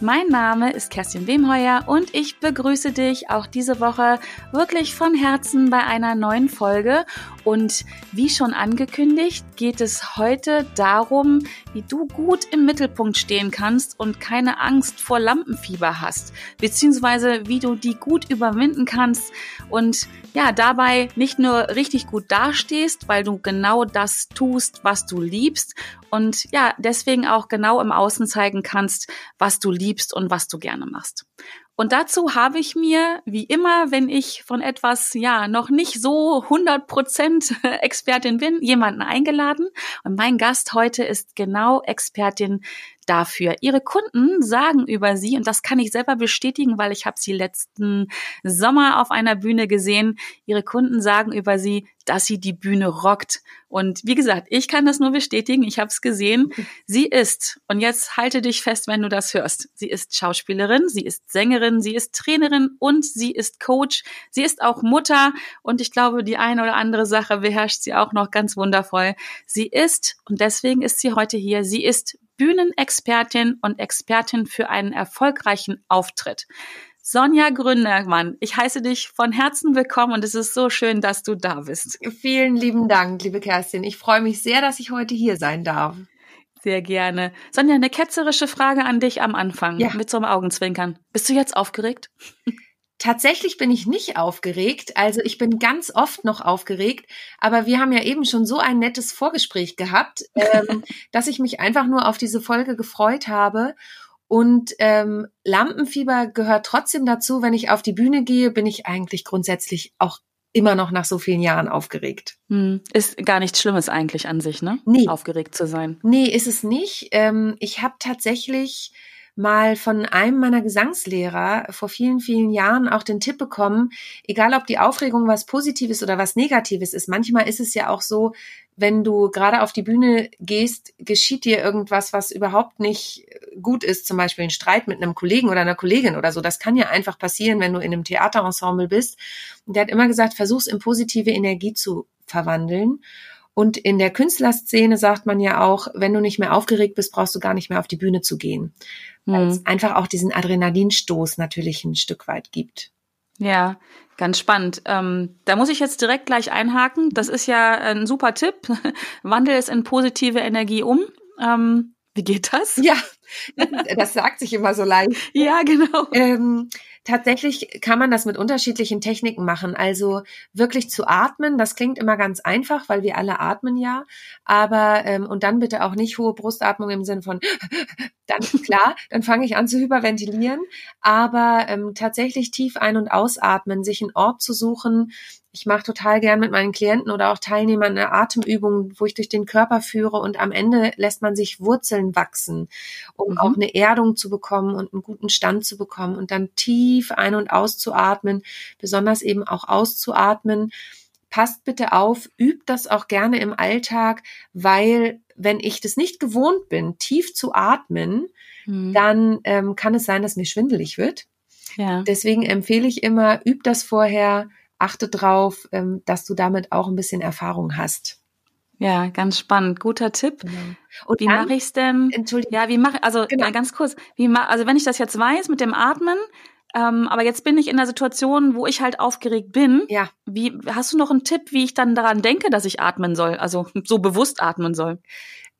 Mein Name ist Kerstin Wemheuer und ich begrüße dich auch diese Woche wirklich von Herzen bei einer neuen Folge. Und wie schon angekündigt, geht es heute darum, wie du gut im Mittelpunkt stehen kannst und keine Angst vor Lampenfieber hast, beziehungsweise wie du die gut überwinden kannst und ja, dabei nicht nur richtig gut dastehst, weil du genau das tust, was du liebst und ja, deswegen auch genau im Außen zeigen kannst, was du liebst und was du gerne machst. Und dazu habe ich mir, wie immer, wenn ich von etwas, ja, noch nicht so 100 Prozent Expertin bin, jemanden eingeladen. Und mein Gast heute ist genau Expertin dafür. Ihre Kunden sagen über sie, und das kann ich selber bestätigen, weil ich habe sie letzten Sommer auf einer Bühne gesehen, ihre Kunden sagen über sie, dass sie die Bühne rockt. Und wie gesagt, ich kann das nur bestätigen, ich habe es gesehen. Sie ist, und jetzt halte dich fest, wenn du das hörst, sie ist Schauspielerin, sie ist Sängerin, sie ist Trainerin und sie ist Coach, sie ist auch Mutter und ich glaube, die eine oder andere Sache beherrscht sie auch noch ganz wundervoll. Sie ist, und deswegen ist sie heute hier, sie ist Bühnenexpertin und Expertin für einen erfolgreichen Auftritt. Sonja Gründermann, ich heiße dich von Herzen willkommen und es ist so schön, dass du da bist. Vielen lieben Dank, liebe Kerstin. Ich freue mich sehr, dass ich heute hier sein darf. Sehr gerne. Sonja, eine ketzerische Frage an dich am Anfang ja. mit so einem Augenzwinkern. Bist du jetzt aufgeregt? Tatsächlich bin ich nicht aufgeregt. Also ich bin ganz oft noch aufgeregt, aber wir haben ja eben schon so ein nettes Vorgespräch gehabt, ähm, dass ich mich einfach nur auf diese Folge gefreut habe. Und ähm, Lampenfieber gehört trotzdem dazu. Wenn ich auf die Bühne gehe, bin ich eigentlich grundsätzlich auch immer noch nach so vielen Jahren aufgeregt. Hm. Ist gar nichts Schlimmes eigentlich an sich, ne? Nee. Aufgeregt zu sein. Nee, ist es nicht. Ähm, ich habe tatsächlich mal von einem meiner Gesangslehrer vor vielen, vielen Jahren auch den Tipp bekommen, egal ob die Aufregung was Positives oder was Negatives ist, manchmal ist es ja auch so, wenn du gerade auf die Bühne gehst, geschieht dir irgendwas, was überhaupt nicht gut ist, zum Beispiel ein Streit mit einem Kollegen oder einer Kollegin oder so. Das kann ja einfach passieren, wenn du in einem Theaterensemble bist. Und der hat immer gesagt, versuch's in positive Energie zu verwandeln. Und in der Künstlerszene sagt man ja auch, wenn du nicht mehr aufgeregt bist, brauchst du gar nicht mehr auf die Bühne zu gehen. Weil mhm. es einfach auch diesen Adrenalinstoß natürlich ein Stück weit gibt. Ja, ganz spannend. Ähm, da muss ich jetzt direkt gleich einhaken. Das ist ja ein super Tipp. Wandel es in positive Energie um. Ähm, wie geht das? Ja, das sagt sich immer so leicht. ja, genau. Ähm, Tatsächlich kann man das mit unterschiedlichen Techniken machen. Also wirklich zu atmen, das klingt immer ganz einfach, weil wir alle atmen ja. Aber ähm, und dann bitte auch nicht hohe Brustatmung im Sinne von dann klar, dann fange ich an zu hyperventilieren. Aber ähm, tatsächlich tief ein- und ausatmen, sich einen Ort zu suchen, ich mache total gern mit meinen Klienten oder auch Teilnehmern eine Atemübung, wo ich durch den Körper führe und am Ende lässt man sich Wurzeln wachsen, um mhm. auch eine Erdung zu bekommen und einen guten Stand zu bekommen und dann tief ein- und auszuatmen, besonders eben auch auszuatmen. Passt bitte auf, übt das auch gerne im Alltag, weil wenn ich das nicht gewohnt bin, tief zu atmen, mhm. dann ähm, kann es sein, dass mir schwindelig wird. Ja. Deswegen empfehle ich immer, übt das vorher, achte drauf, ähm, dass du damit auch ein bisschen Erfahrung hast. Ja, ganz spannend, guter Tipp. Genau. Und wie mache ich's denn? Entschuldigung. Ja, wie mache also genau. ganz kurz, wie mach, also wenn ich das jetzt weiß mit dem Atmen, ähm, aber jetzt bin ich in der Situation, wo ich halt aufgeregt bin. Ja. Wie hast du noch einen Tipp, wie ich dann daran denke, dass ich atmen soll, also so bewusst atmen soll?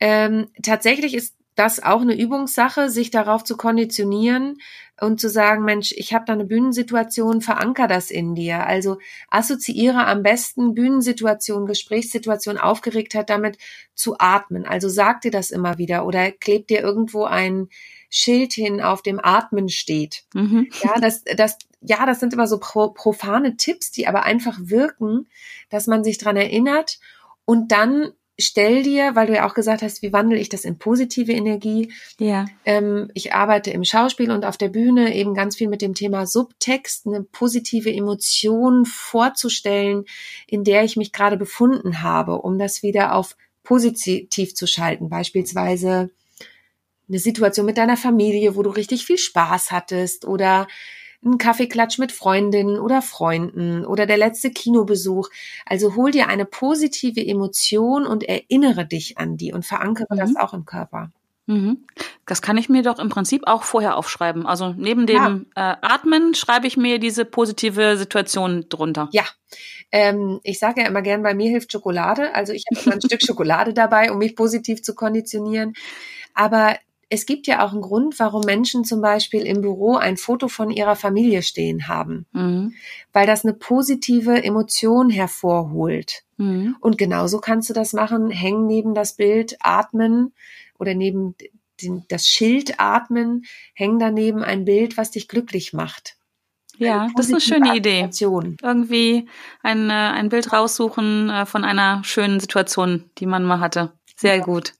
Ähm, tatsächlich ist das auch eine Übungssache, sich darauf zu konditionieren und zu sagen, Mensch, ich habe da eine Bühnensituation, veranker das in dir. Also assoziiere am besten Bühnensituation, Gesprächssituation, Aufgeregtheit damit zu atmen. Also sag dir das immer wieder oder klebt dir irgendwo ein Schild hin, auf dem Atmen steht. Mhm. Ja, das, das, ja, das sind immer so pro, profane Tipps, die aber einfach wirken, dass man sich dran erinnert und dann stell dir, weil du ja auch gesagt hast, wie wandle ich das in positive Energie? Ja. Ähm, ich arbeite im Schauspiel und auf der Bühne eben ganz viel mit dem Thema Subtext, eine positive Emotion vorzustellen, in der ich mich gerade befunden habe, um das wieder auf positiv zu schalten. Beispielsweise eine Situation mit deiner Familie, wo du richtig viel Spaß hattest oder ein Kaffeeklatsch mit Freundinnen oder Freunden oder der letzte Kinobesuch. Also hol dir eine positive Emotion und erinnere dich an die und verankere mhm. das auch im Körper. Mhm. Das kann ich mir doch im Prinzip auch vorher aufschreiben. Also neben dem ja. äh, Atmen schreibe ich mir diese positive Situation drunter. Ja, ähm, ich sage ja immer gern, bei mir hilft Schokolade. Also ich habe immer ein Stück Schokolade dabei, um mich positiv zu konditionieren. Aber es gibt ja auch einen Grund, warum Menschen zum Beispiel im Büro ein Foto von ihrer Familie stehen haben, mhm. weil das eine positive Emotion hervorholt. Mhm. Und genauso kannst du das machen, hängen neben das Bild, atmen oder neben den, das Schild atmen, hängen daneben ein Bild, was dich glücklich macht. Ja, das ist eine schöne Idee. Irgendwie ein, äh, ein Bild raussuchen äh, von einer schönen Situation, die man mal hatte. Sehr ja. gut.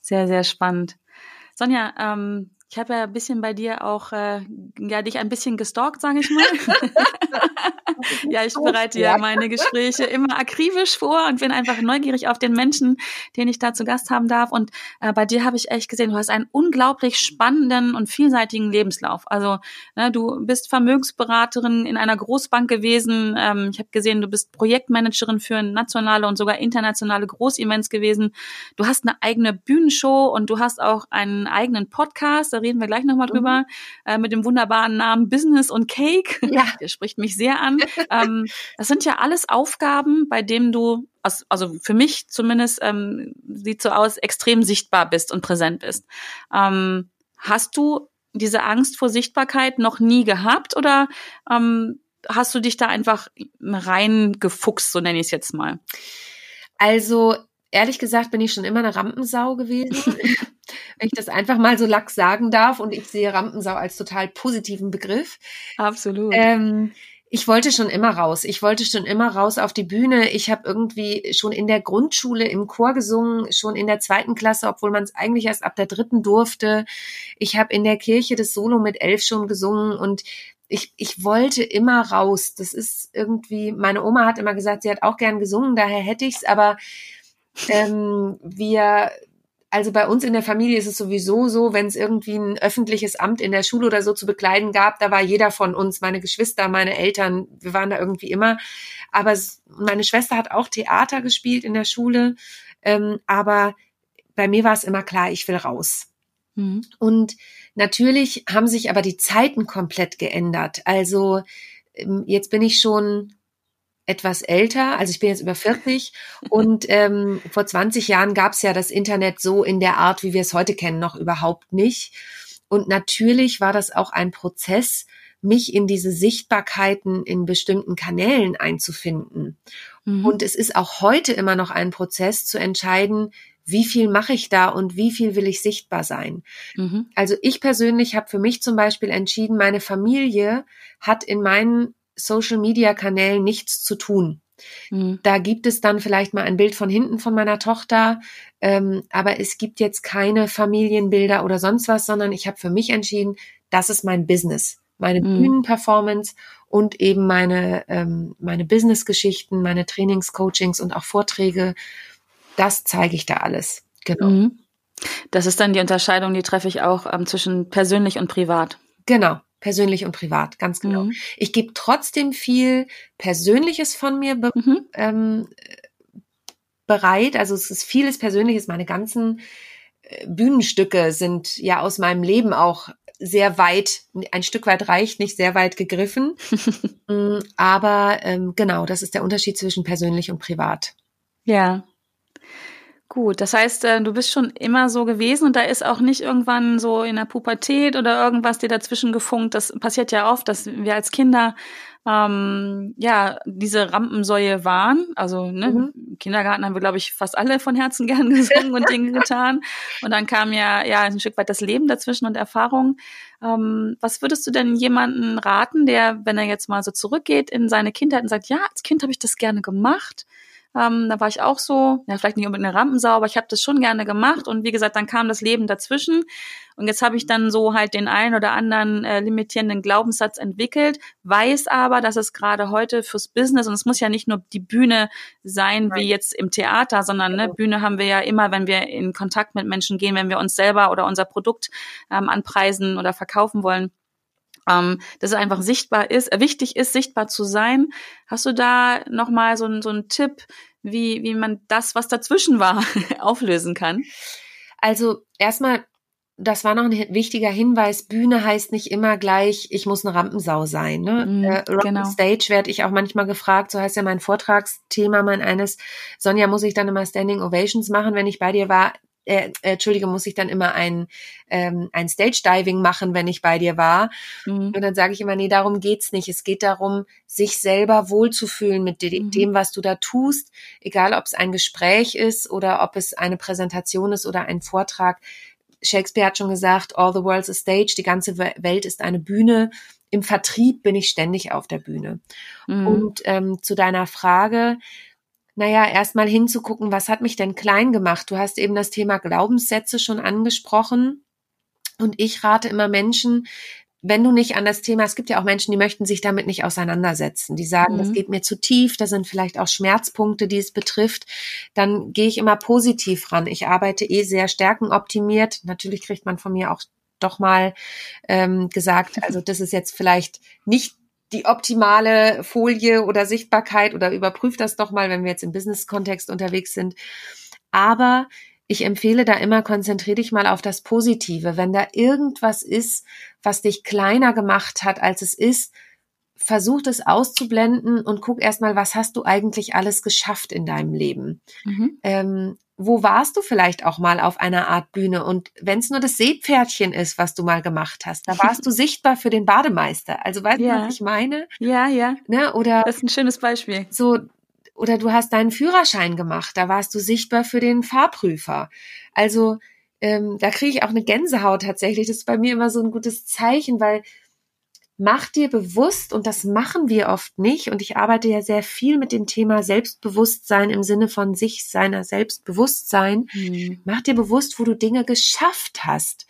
Sehr, sehr spannend. Sonja, ähm, ich habe ja ein bisschen bei dir auch, äh, ja, dich ein bisschen gestalkt, sage ich mal. ja, ich bereite ja meine Gespräche immer akribisch vor und bin einfach neugierig auf den Menschen, den ich da zu Gast haben darf. Und äh, bei dir habe ich echt gesehen, du hast einen unglaublich spannenden und vielseitigen Lebenslauf. Also ne, du bist Vermögensberaterin in einer Großbank gewesen. Ähm, ich habe gesehen, du bist Projektmanagerin für nationale und sogar internationale Großevents gewesen. Du hast eine eigene Bühnenshow und du hast auch einen eigenen Podcast reden wir gleich nochmal drüber, mhm. äh, mit dem wunderbaren Namen Business und Cake. Ja. Der spricht mich sehr an. ähm, das sind ja alles Aufgaben, bei denen du, also für mich zumindest, ähm, sieht so aus, extrem sichtbar bist und präsent bist. Ähm, hast du diese Angst vor Sichtbarkeit noch nie gehabt oder ähm, hast du dich da einfach reingefuchst, so nenne ich es jetzt mal? Also ehrlich gesagt bin ich schon immer eine Rampensau gewesen. wenn ich das einfach mal so lax sagen darf. Und ich sehe Rampensau als total positiven Begriff. Absolut. Ähm, ich wollte schon immer raus. Ich wollte schon immer raus auf die Bühne. Ich habe irgendwie schon in der Grundschule im Chor gesungen, schon in der zweiten Klasse, obwohl man es eigentlich erst ab der dritten durfte. Ich habe in der Kirche das Solo mit elf schon gesungen und ich, ich wollte immer raus. Das ist irgendwie, meine Oma hat immer gesagt, sie hat auch gern gesungen, daher hätte ich's, aber ähm, wir also bei uns in der Familie ist es sowieso so, wenn es irgendwie ein öffentliches Amt in der Schule oder so zu bekleiden gab, da war jeder von uns, meine Geschwister, meine Eltern, wir waren da irgendwie immer. Aber meine Schwester hat auch Theater gespielt in der Schule, ähm, aber bei mir war es immer klar, ich will raus. Mhm. Und natürlich haben sich aber die Zeiten komplett geändert. Also ähm, jetzt bin ich schon etwas älter, also ich bin jetzt über 40 und ähm, vor 20 Jahren gab es ja das Internet so in der Art, wie wir es heute kennen, noch überhaupt nicht. Und natürlich war das auch ein Prozess, mich in diese Sichtbarkeiten in bestimmten Kanälen einzufinden. Mhm. Und es ist auch heute immer noch ein Prozess zu entscheiden, wie viel mache ich da und wie viel will ich sichtbar sein. Mhm. Also ich persönlich habe für mich zum Beispiel entschieden, meine Familie hat in meinen Social-Media-Kanälen nichts zu tun. Mhm. Da gibt es dann vielleicht mal ein Bild von hinten von meiner Tochter, ähm, aber es gibt jetzt keine Familienbilder oder sonst was, sondern ich habe für mich entschieden, das ist mein Business, meine mhm. Bühnenperformance und eben meine ähm, meine Business-Geschichten, meine Trainings, Coachings und auch Vorträge. Das zeige ich da alles. Genau. Mhm. Das ist dann die Unterscheidung, die treffe ich auch ähm, zwischen persönlich und privat. Genau, persönlich und privat, ganz genau. Mhm. Ich gebe trotzdem viel Persönliches von mir be mhm. ähm, bereit. Also es ist vieles Persönliches. Meine ganzen äh, Bühnenstücke sind ja aus meinem Leben auch sehr weit, ein Stück weit reicht, nicht sehr weit gegriffen. Mm, aber ähm, genau, das ist der Unterschied zwischen persönlich und privat. Ja, Gut, das heißt, äh, du bist schon immer so gewesen und da ist auch nicht irgendwann so in der Pubertät oder irgendwas dir dazwischen gefunkt. Das passiert ja oft, dass wir als Kinder ähm, ja diese Rampensäue waren. Also ne, mhm. im Kindergarten haben wir, glaube ich, fast alle von Herzen gern gesungen und Dinge getan. Und dann kam ja ja ein Stück weit das Leben dazwischen und Erfahrung. Ähm, was würdest du denn jemanden raten, der, wenn er jetzt mal so zurückgeht in seine Kindheit und sagt, ja, als Kind habe ich das gerne gemacht ähm, da war ich auch so, ja, vielleicht nicht unbedingt eine Rampensau, aber ich habe das schon gerne gemacht. Und wie gesagt, dann kam das Leben dazwischen. Und jetzt habe ich dann so halt den einen oder anderen äh, limitierenden Glaubenssatz entwickelt, weiß aber, dass es gerade heute fürs Business, und es muss ja nicht nur die Bühne sein, wie jetzt im Theater, sondern ne, Bühne haben wir ja immer, wenn wir in Kontakt mit Menschen gehen, wenn wir uns selber oder unser Produkt ähm, anpreisen oder verkaufen wollen ähm, dass es einfach sichtbar ist, äh, wichtig ist, sichtbar zu sein. Hast du da nochmal so, so einen Tipp, wie, wie man das, was dazwischen war, auflösen kann? Also erstmal, das war noch ein wichtiger Hinweis, Bühne heißt nicht immer gleich, ich muss eine Rampensau sein. Ne? Mm, äh, genau. Stage werde ich auch manchmal gefragt, so heißt ja mein Vortragsthema, mein eines, Sonja, muss ich dann immer Standing Ovations machen, wenn ich bei dir war? Äh, Entschuldige, muss ich dann immer ein, ähm, ein Stage-Diving machen, wenn ich bei dir war. Mhm. Und dann sage ich immer, nee, darum geht's nicht. Es geht darum, sich selber wohlzufühlen mit dem, mhm. was du da tust, egal ob es ein Gespräch ist oder ob es eine Präsentation ist oder ein Vortrag. Shakespeare hat schon gesagt, all the world's a stage, die ganze Welt ist eine Bühne. Im Vertrieb bin ich ständig auf der Bühne. Mhm. Und ähm, zu deiner Frage, naja, erstmal hinzugucken, was hat mich denn klein gemacht? Du hast eben das Thema Glaubenssätze schon angesprochen. Und ich rate immer Menschen, wenn du nicht an das Thema, es gibt ja auch Menschen, die möchten sich damit nicht auseinandersetzen. Die sagen, mhm. das geht mir zu tief, da sind vielleicht auch Schmerzpunkte, die es betrifft. Dann gehe ich immer positiv ran. Ich arbeite eh sehr stärkenoptimiert. Natürlich kriegt man von mir auch doch mal ähm, gesagt, also das ist jetzt vielleicht nicht die optimale Folie oder Sichtbarkeit oder überprüft das doch mal, wenn wir jetzt im Business-Kontext unterwegs sind. Aber ich empfehle da immer, konzentriere dich mal auf das Positive. Wenn da irgendwas ist, was dich kleiner gemacht hat, als es ist, versuch es auszublenden und guck erstmal, was hast du eigentlich alles geschafft in deinem Leben. Mhm. Ähm, wo warst du vielleicht auch mal auf einer Art Bühne? Und wenn es nur das Seepferdchen ist, was du mal gemacht hast, da warst du sichtbar für den Bademeister. Also weißt ja. du, was ich meine? Ja, ja. Ne? Oder das ist ein schönes Beispiel. So, oder du hast deinen Führerschein gemacht, da warst du sichtbar für den Fahrprüfer. Also ähm, da kriege ich auch eine Gänsehaut tatsächlich. Das ist bei mir immer so ein gutes Zeichen, weil mach dir bewusst, und das machen wir oft nicht, und ich arbeite ja sehr viel mit dem Thema Selbstbewusstsein im Sinne von sich, seiner Selbstbewusstsein, mhm. mach dir bewusst, wo du Dinge geschafft hast.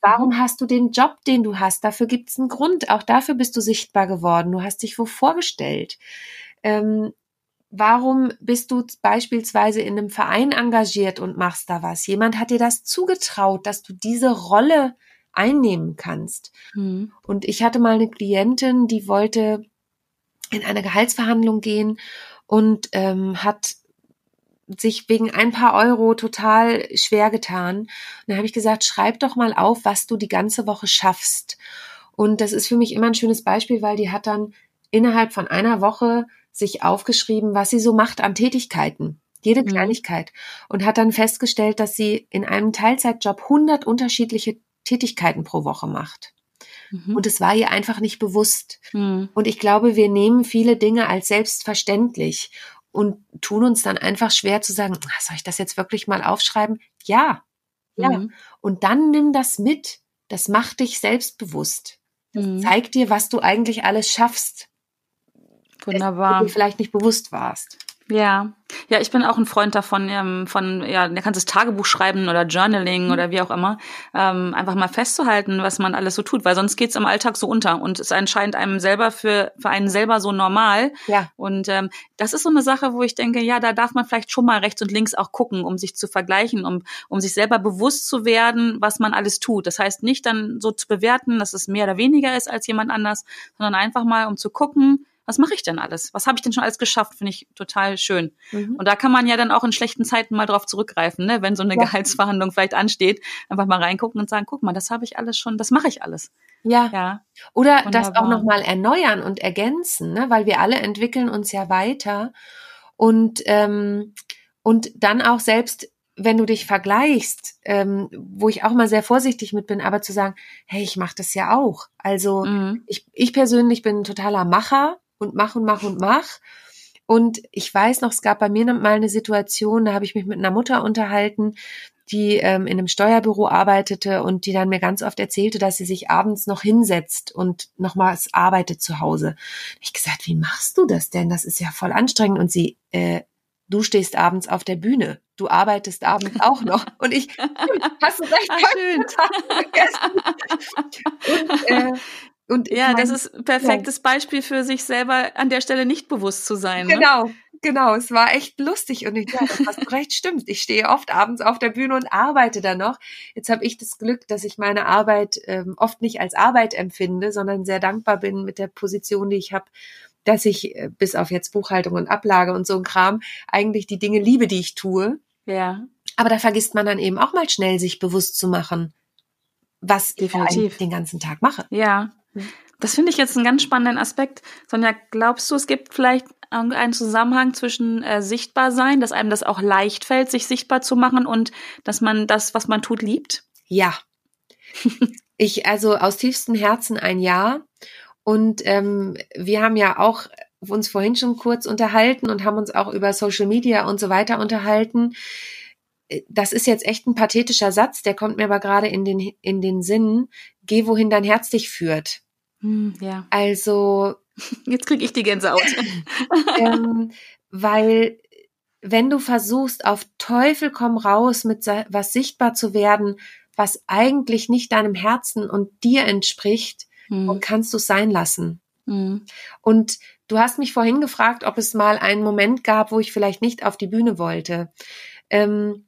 Warum mhm. hast du den Job, den du hast? Dafür gibt es einen Grund. Auch dafür bist du sichtbar geworden. Du hast dich wo vorgestellt. Ähm, warum bist du beispielsweise in einem Verein engagiert und machst da was? Jemand hat dir das zugetraut, dass du diese Rolle einnehmen kannst. Mhm. Und ich hatte mal eine Klientin, die wollte in eine Gehaltsverhandlung gehen und ähm, hat sich wegen ein paar Euro total schwer getan. Und dann habe ich gesagt, schreib doch mal auf, was du die ganze Woche schaffst. Und das ist für mich immer ein schönes Beispiel, weil die hat dann innerhalb von einer Woche sich aufgeschrieben, was sie so macht an Tätigkeiten. Jede mhm. Kleinigkeit. Und hat dann festgestellt, dass sie in einem Teilzeitjob 100 unterschiedliche Tätigkeiten pro Woche macht. Mhm. Und es war ihr einfach nicht bewusst. Mhm. Und ich glaube, wir nehmen viele Dinge als selbstverständlich und tun uns dann einfach schwer zu sagen, ah, soll ich das jetzt wirklich mal aufschreiben? Ja, ja. Mhm. Und dann nimm das mit. Das macht dich selbstbewusst. Das mhm. zeigt dir, was du eigentlich alles schaffst. Wunderbar. Wo du vielleicht nicht bewusst warst. Ja, ja, ich bin auch ein Freund davon, ähm, von, ja, du kannst das Tagebuch schreiben oder Journaling mhm. oder wie auch immer, ähm, einfach mal festzuhalten, was man alles so tut, weil sonst geht's im Alltag so unter und es erscheint einem selber für, für einen selber so normal. Ja. Und ähm, das ist so eine Sache, wo ich denke, ja, da darf man vielleicht schon mal rechts und links auch gucken, um sich zu vergleichen, um, um sich selber bewusst zu werden, was man alles tut. Das heißt nicht dann so zu bewerten, dass es mehr oder weniger ist als jemand anders, sondern einfach mal, um zu gucken, was mache ich denn alles? Was habe ich denn schon alles geschafft? Finde ich total schön. Mhm. Und da kann man ja dann auch in schlechten Zeiten mal drauf zurückgreifen, ne? wenn so eine ja. Gehaltsverhandlung vielleicht ansteht, einfach mal reingucken und sagen, guck mal, das habe ich alles schon, das mache ich alles. Ja. ja. Oder Wunderbar. das auch nochmal erneuern und ergänzen, ne? weil wir alle entwickeln uns ja weiter. Und, ähm, und dann auch selbst wenn du dich vergleichst, ähm, wo ich auch mal sehr vorsichtig mit bin, aber zu sagen, hey, ich mache das ja auch. Also mhm. ich, ich persönlich bin ein totaler Macher und mach und mach und mach. Und ich weiß noch, es gab bei mir mal eine Situation, da habe ich mich mit einer Mutter unterhalten, die ähm, in einem Steuerbüro arbeitete und die dann mir ganz oft erzählte, dass sie sich abends noch hinsetzt und nochmals arbeitet zu Hause. Ich gesagt, wie machst du das denn? Das ist ja voll anstrengend. Und sie, äh, du stehst abends auf der Bühne. Du arbeitest abends auch noch. Und ich, hast du recht, Ach, schön. Und, äh, Und ja, mein, das ist perfektes ja. Beispiel für sich selber an der Stelle nicht bewusst zu sein. Ne? Genau, genau. Es war echt lustig und ich, das hast recht, stimmt. Ich stehe oft abends auf der Bühne und arbeite da noch. Jetzt habe ich das Glück, dass ich meine Arbeit ähm, oft nicht als Arbeit empfinde, sondern sehr dankbar bin mit der Position, die ich habe, dass ich äh, bis auf jetzt Buchhaltung und Ablage und so ein Kram eigentlich die Dinge liebe, die ich tue. Ja. Aber da vergisst man dann eben auch mal schnell, sich bewusst zu machen, was Definitiv. ich den ganzen Tag mache. Ja. Das finde ich jetzt einen ganz spannenden Aspekt. Sonja, glaubst du, es gibt vielleicht einen Zusammenhang zwischen äh, sichtbar sein, dass einem das auch leicht fällt, sich sichtbar zu machen und dass man das, was man tut, liebt? Ja. ich, also aus tiefstem Herzen ein Ja. Und ähm, wir haben ja auch uns vorhin schon kurz unterhalten und haben uns auch über Social Media und so weiter unterhalten. Das ist jetzt echt ein pathetischer Satz, der kommt mir aber gerade in den, in den Sinn. Geh, wohin dein Herz dich führt. Hm, ja. Also. Jetzt kriege ich die Gänsehaut. ähm, weil wenn du versuchst, auf Teufel komm raus mit was sichtbar zu werden, was eigentlich nicht deinem Herzen und dir entspricht, hm. kannst du es sein lassen. Hm. Und du hast mich vorhin gefragt, ob es mal einen Moment gab, wo ich vielleicht nicht auf die Bühne wollte. Ähm,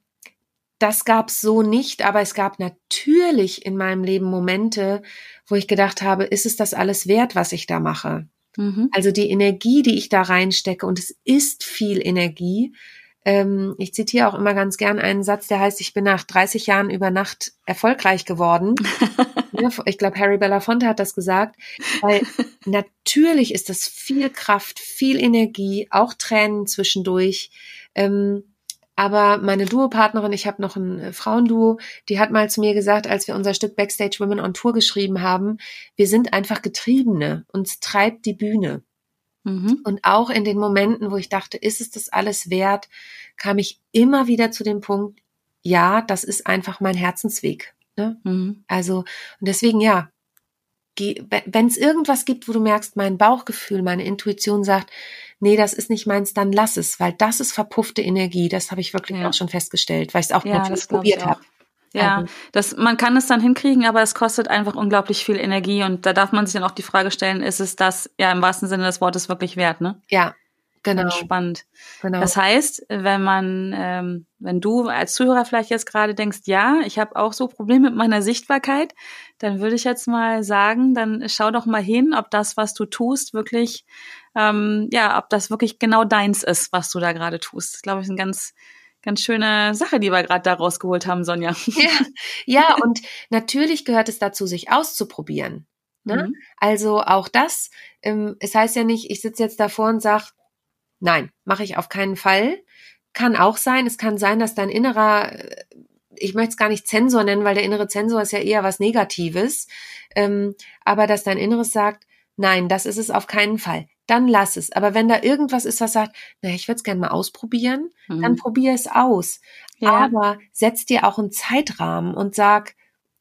das gab es so nicht, aber es gab natürlich in meinem Leben Momente, wo ich gedacht habe, ist es das alles wert, was ich da mache? Mhm. Also die Energie, die ich da reinstecke, und es ist viel Energie. Ähm, ich zitiere auch immer ganz gern einen Satz, der heißt, ich bin nach 30 Jahren über Nacht erfolgreich geworden. ich glaube, Harry Belafonte hat das gesagt, weil natürlich ist das viel Kraft, viel Energie, auch Tränen zwischendurch. Ähm, aber meine Duopartnerin, ich habe noch ein äh, Frauenduo, die hat mal zu mir gesagt, als wir unser Stück Backstage Women on Tour geschrieben haben, wir sind einfach Getriebene, uns treibt die Bühne. Mhm. Und auch in den Momenten, wo ich dachte, ist es das alles wert, kam ich immer wieder zu dem Punkt, ja, das ist einfach mein Herzensweg. Ne? Mhm. Also, und deswegen ja, wenn es irgendwas gibt, wo du merkst, mein Bauchgefühl, meine Intuition sagt, nee, das ist nicht meins, dann lass es, weil das ist verpuffte Energie. Das habe ich wirklich ja. auch schon festgestellt, weil ich es auch ja, natürlich probiert habe. Ja, also. das, man kann es dann hinkriegen, aber es kostet einfach unglaublich viel Energie und da darf man sich dann auch die Frage stellen, ist es das ja im wahrsten Sinne des Wortes wirklich wert, ne? Ja, Genau. Spannend. Genau. Das heißt, wenn man, ähm, wenn du als Zuhörer vielleicht jetzt gerade denkst, ja, ich habe auch so Probleme mit meiner Sichtbarkeit, dann würde ich jetzt mal sagen, dann schau doch mal hin, ob das, was du tust, wirklich, ähm, ja, ob das wirklich genau deins ist, was du da gerade tust. Das glaube ich, ist eine ganz, ganz schöne Sache, die wir gerade da rausgeholt haben, Sonja. Ja, ja, und natürlich gehört es dazu, sich auszuprobieren. Ne? Mhm. Also auch das, ähm, es heißt ja nicht, ich sitze jetzt davor und sag Nein, mache ich auf keinen Fall. Kann auch sein. Es kann sein, dass dein innerer, äh, ich möchte es gar nicht Zensor nennen, weil der innere Zensor ist ja eher was Negatives, ähm, aber dass dein Inneres sagt, nein, das ist es auf keinen Fall. Dann lass es. Aber wenn da irgendwas ist, was sagt, na, ich würde es gerne mal ausprobieren, mhm. dann probier es aus. Ja. Aber setz dir auch einen Zeitrahmen und sag,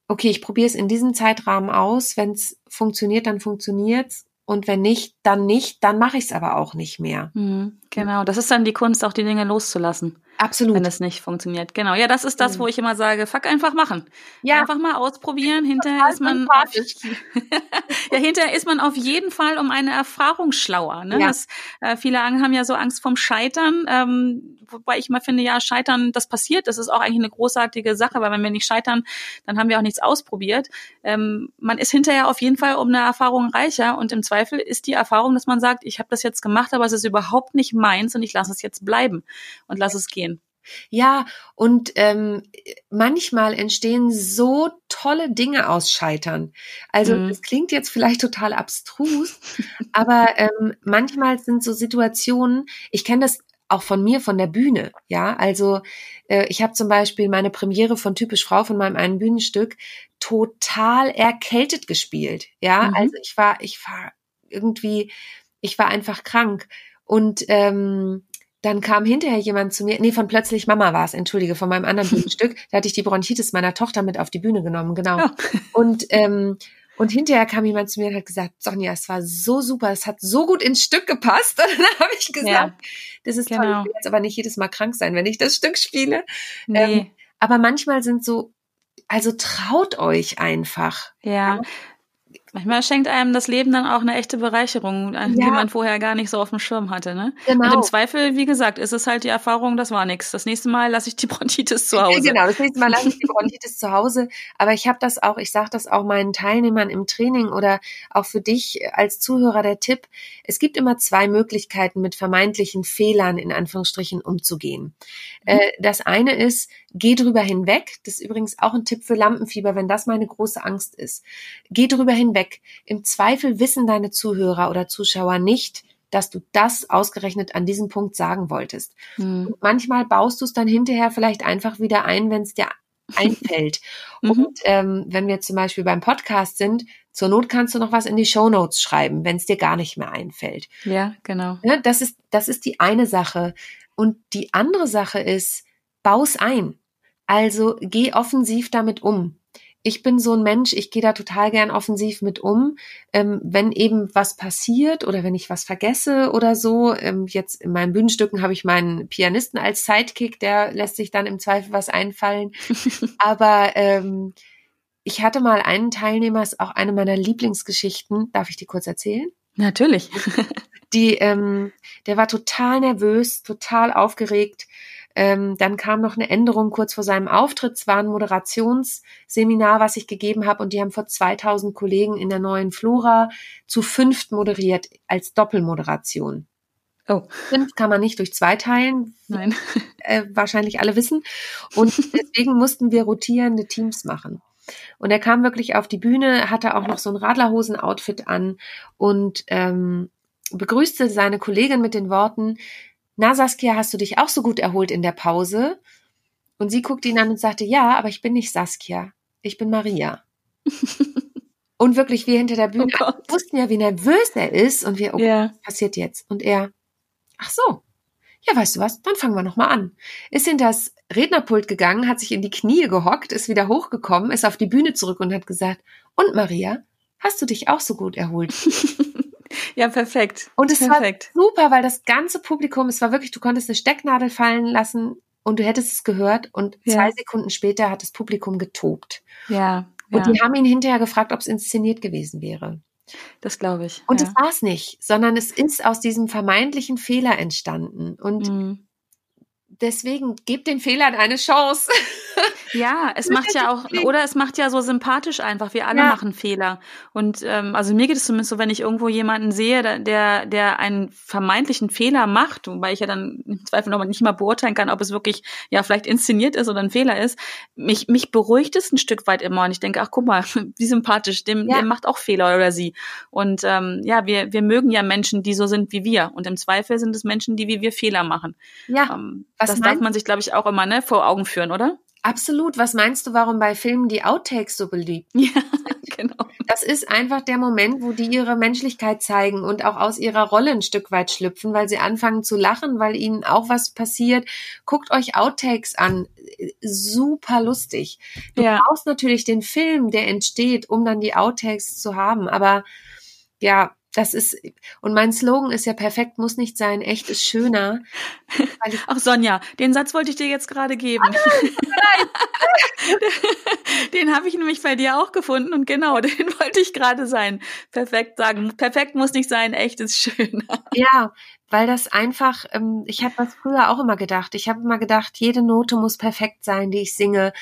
okay, ich probiere es in diesem Zeitrahmen aus. Wenn es funktioniert, dann funktioniert's und wenn nicht, dann nicht, dann mache ich es aber auch nicht mehr. Mhm, genau, das ist dann die Kunst, auch die Dinge loszulassen. Absolut. Wenn es nicht funktioniert. Genau. Ja, das ist das, wo ich immer sage, fuck einfach machen. Ja. Einfach mal ausprobieren. Hinterher ist man auf, ja, hinterher ist man auf jeden Fall um eine Erfahrung schlauer. Ne? Ja. Das, äh, viele haben ja so Angst vom Scheitern. Ähm, wobei ich mal finde, ja, Scheitern, das passiert. Das ist auch eigentlich eine großartige Sache, weil wenn wir nicht scheitern, dann haben wir auch nichts ausprobiert. Ähm, man ist hinterher auf jeden Fall um eine Erfahrung reicher und im Zweifel ist die Erfahrung, dass man sagt, ich habe das jetzt gemacht, aber es ist überhaupt nicht meins und ich lasse es jetzt bleiben und lasse es gehen. Ja, und ähm, manchmal entstehen so tolle Dinge aus Scheitern. Also mhm. das klingt jetzt vielleicht total abstrus, aber ähm, manchmal sind so Situationen, ich kenne das auch von mir, von der Bühne, ja. Also äh, ich habe zum Beispiel meine Premiere von Typisch Frau von meinem einen Bühnenstück total erkältet gespielt, ja. Mhm. Also ich war, ich war irgendwie, ich war einfach krank und ähm, dann kam hinterher jemand zu mir, nee, von plötzlich Mama war es, entschuldige, von meinem anderen Bühnenstück, da hatte ich die Bronchitis meiner Tochter mit auf die Bühne genommen, genau. Ja. Und ähm, und hinterher kam jemand zu mir und hat gesagt, Sonja, es war so super, es hat so gut ins Stück gepasst. Und dann habe ich gesagt, ja, das ist genau. toll, ich will jetzt aber nicht jedes Mal krank sein, wenn ich das Stück spiele. Nee. Ähm, aber manchmal sind so, also traut euch einfach. Ja. Manchmal schenkt einem das Leben dann auch eine echte Bereicherung, ja. die man vorher gar nicht so auf dem Schirm hatte. Ne? Genau. Und im Zweifel, wie gesagt, ist es halt die Erfahrung, das war nichts. Das nächste Mal lasse ich die Bronchitis zu Hause. Genau, das nächste Mal lasse ich die Bronchitis zu Hause. Aber ich habe das auch, ich sage das auch meinen Teilnehmern im Training oder auch für dich als Zuhörer der Tipp. Es gibt immer zwei Möglichkeiten, mit vermeintlichen Fehlern in Anführungsstrichen umzugehen. Mhm. Äh, das eine ist, geh drüber hinweg. Das ist übrigens auch ein Tipp für Lampenfieber, wenn das meine große Angst ist. Geh drüber hinweg. Im Zweifel wissen deine Zuhörer oder Zuschauer nicht, dass du das ausgerechnet an diesem Punkt sagen wolltest. Hm. manchmal baust du es dann hinterher vielleicht einfach wieder ein, wenn es dir einfällt. mhm. Und ähm, wenn wir zum Beispiel beim Podcast sind, zur Not kannst du noch was in die Show Notes schreiben, wenn es dir gar nicht mehr einfällt. Ja, genau. Ja, das ist das ist die eine Sache. Und die andere Sache ist, baus ein. Also geh offensiv damit um. Ich bin so ein Mensch, ich gehe da total gern offensiv mit um. Ähm, wenn eben was passiert oder wenn ich was vergesse oder so, ähm, jetzt in meinen Bühnenstücken habe ich meinen Pianisten als Sidekick, der lässt sich dann im Zweifel was einfallen. Aber ähm, ich hatte mal einen Teilnehmer, ist auch eine meiner Lieblingsgeschichten. Darf ich die kurz erzählen? Natürlich. Die, ähm, der war total nervös, total aufgeregt ähm, dann kam noch eine Änderung kurz vor seinem Auftritt. Es war ein Moderationsseminar, was ich gegeben habe und die haben vor 2000 Kollegen in der neuen Flora zu fünft moderiert als Doppelmoderation. Oh. Fünf kann man nicht durch zwei teilen. Nein. Äh, wahrscheinlich alle wissen. Und deswegen mussten wir rotierende Teams machen. Und er kam wirklich auf die Bühne, hatte auch noch so ein Radlerhosen-Outfit an und ähm, begrüßte seine Kollegin mit den Worten, na Saskia, hast du dich auch so gut erholt in der Pause? Und sie guckte ihn an und sagte, ja, aber ich bin nicht Saskia, ich bin Maria. und wirklich, wir hinter der Bühne oh wussten ja, wie nervös er ist und wir, oh, yeah. was passiert jetzt? Und er, ach so, ja, weißt du was, dann fangen wir nochmal an. Ist in das Rednerpult gegangen, hat sich in die Knie gehockt, ist wieder hochgekommen, ist auf die Bühne zurück und hat gesagt, und Maria, hast du dich auch so gut erholt? Ja, perfekt. Und es perfekt. war super, weil das ganze Publikum, es war wirklich, du konntest eine Stecknadel fallen lassen und du hättest es gehört und ja. zwei Sekunden später hat das Publikum getobt. Ja. Und ja. die haben ihn hinterher gefragt, ob es inszeniert gewesen wäre. Das glaube ich. Und ja. das war es nicht, sondern es ist aus diesem vermeintlichen Fehler entstanden. Und mhm deswegen gebt den Fehlern eine Chance. Ja, es macht ja auch, oder es macht ja so sympathisch einfach. Wir alle ja. machen Fehler. Und ähm, also mir geht es zumindest so, wenn ich irgendwo jemanden sehe, der, der einen vermeintlichen Fehler macht, wobei ich ja dann im Zweifel noch nicht mal beurteilen kann, ob es wirklich ja vielleicht inszeniert ist oder ein Fehler ist, mich, mich beruhigt es ein Stück weit immer. Und ich denke, ach guck mal, wie sympathisch, dem, ja. der macht auch Fehler oder sie. Und ähm, ja, wir, wir mögen ja Menschen, die so sind wie wir. Und im Zweifel sind es Menschen, die wie wir Fehler machen. Ja. Ähm, das darf man sich, glaube ich, auch immer ne, vor Augen führen, oder? Absolut. Was meinst du, warum bei Filmen die Outtakes so beliebt sind? Ja, genau. Das ist einfach der Moment, wo die ihre Menschlichkeit zeigen und auch aus ihrer Rolle ein Stück weit schlüpfen, weil sie anfangen zu lachen, weil ihnen auch was passiert. Guckt euch Outtakes an. Super lustig. Du ja. brauchst natürlich den Film, der entsteht, um dann die Outtakes zu haben. Aber ja, das ist, und mein Slogan ist ja perfekt muss nicht sein, echt ist schöner. Ach Sonja, den Satz wollte ich dir jetzt gerade geben. Ah, den habe ich nämlich bei dir auch gefunden und genau, den wollte ich gerade sein. Perfekt sagen. Perfekt muss nicht sein, echt ist schöner. Ja, weil das einfach, ähm, ich habe das früher auch immer gedacht. Ich habe immer gedacht, jede Note muss perfekt sein, die ich singe.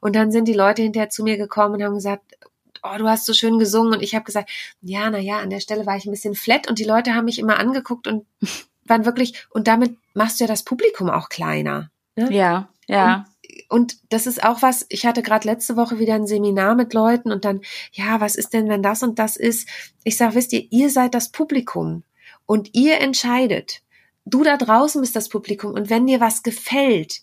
Und dann sind die Leute hinterher zu mir gekommen und haben gesagt, oh, du hast so schön gesungen. Und ich habe gesagt, ja, na ja, an der Stelle war ich ein bisschen flat und die Leute haben mich immer angeguckt und waren wirklich, und damit machst du ja das Publikum auch kleiner. Ne? Ja, ja. Und, und das ist auch was, ich hatte gerade letzte Woche wieder ein Seminar mit Leuten und dann, ja, was ist denn, wenn das und das ist? Ich sage, wisst ihr, ihr seid das Publikum und ihr entscheidet. Du da draußen bist das Publikum und wenn dir was gefällt,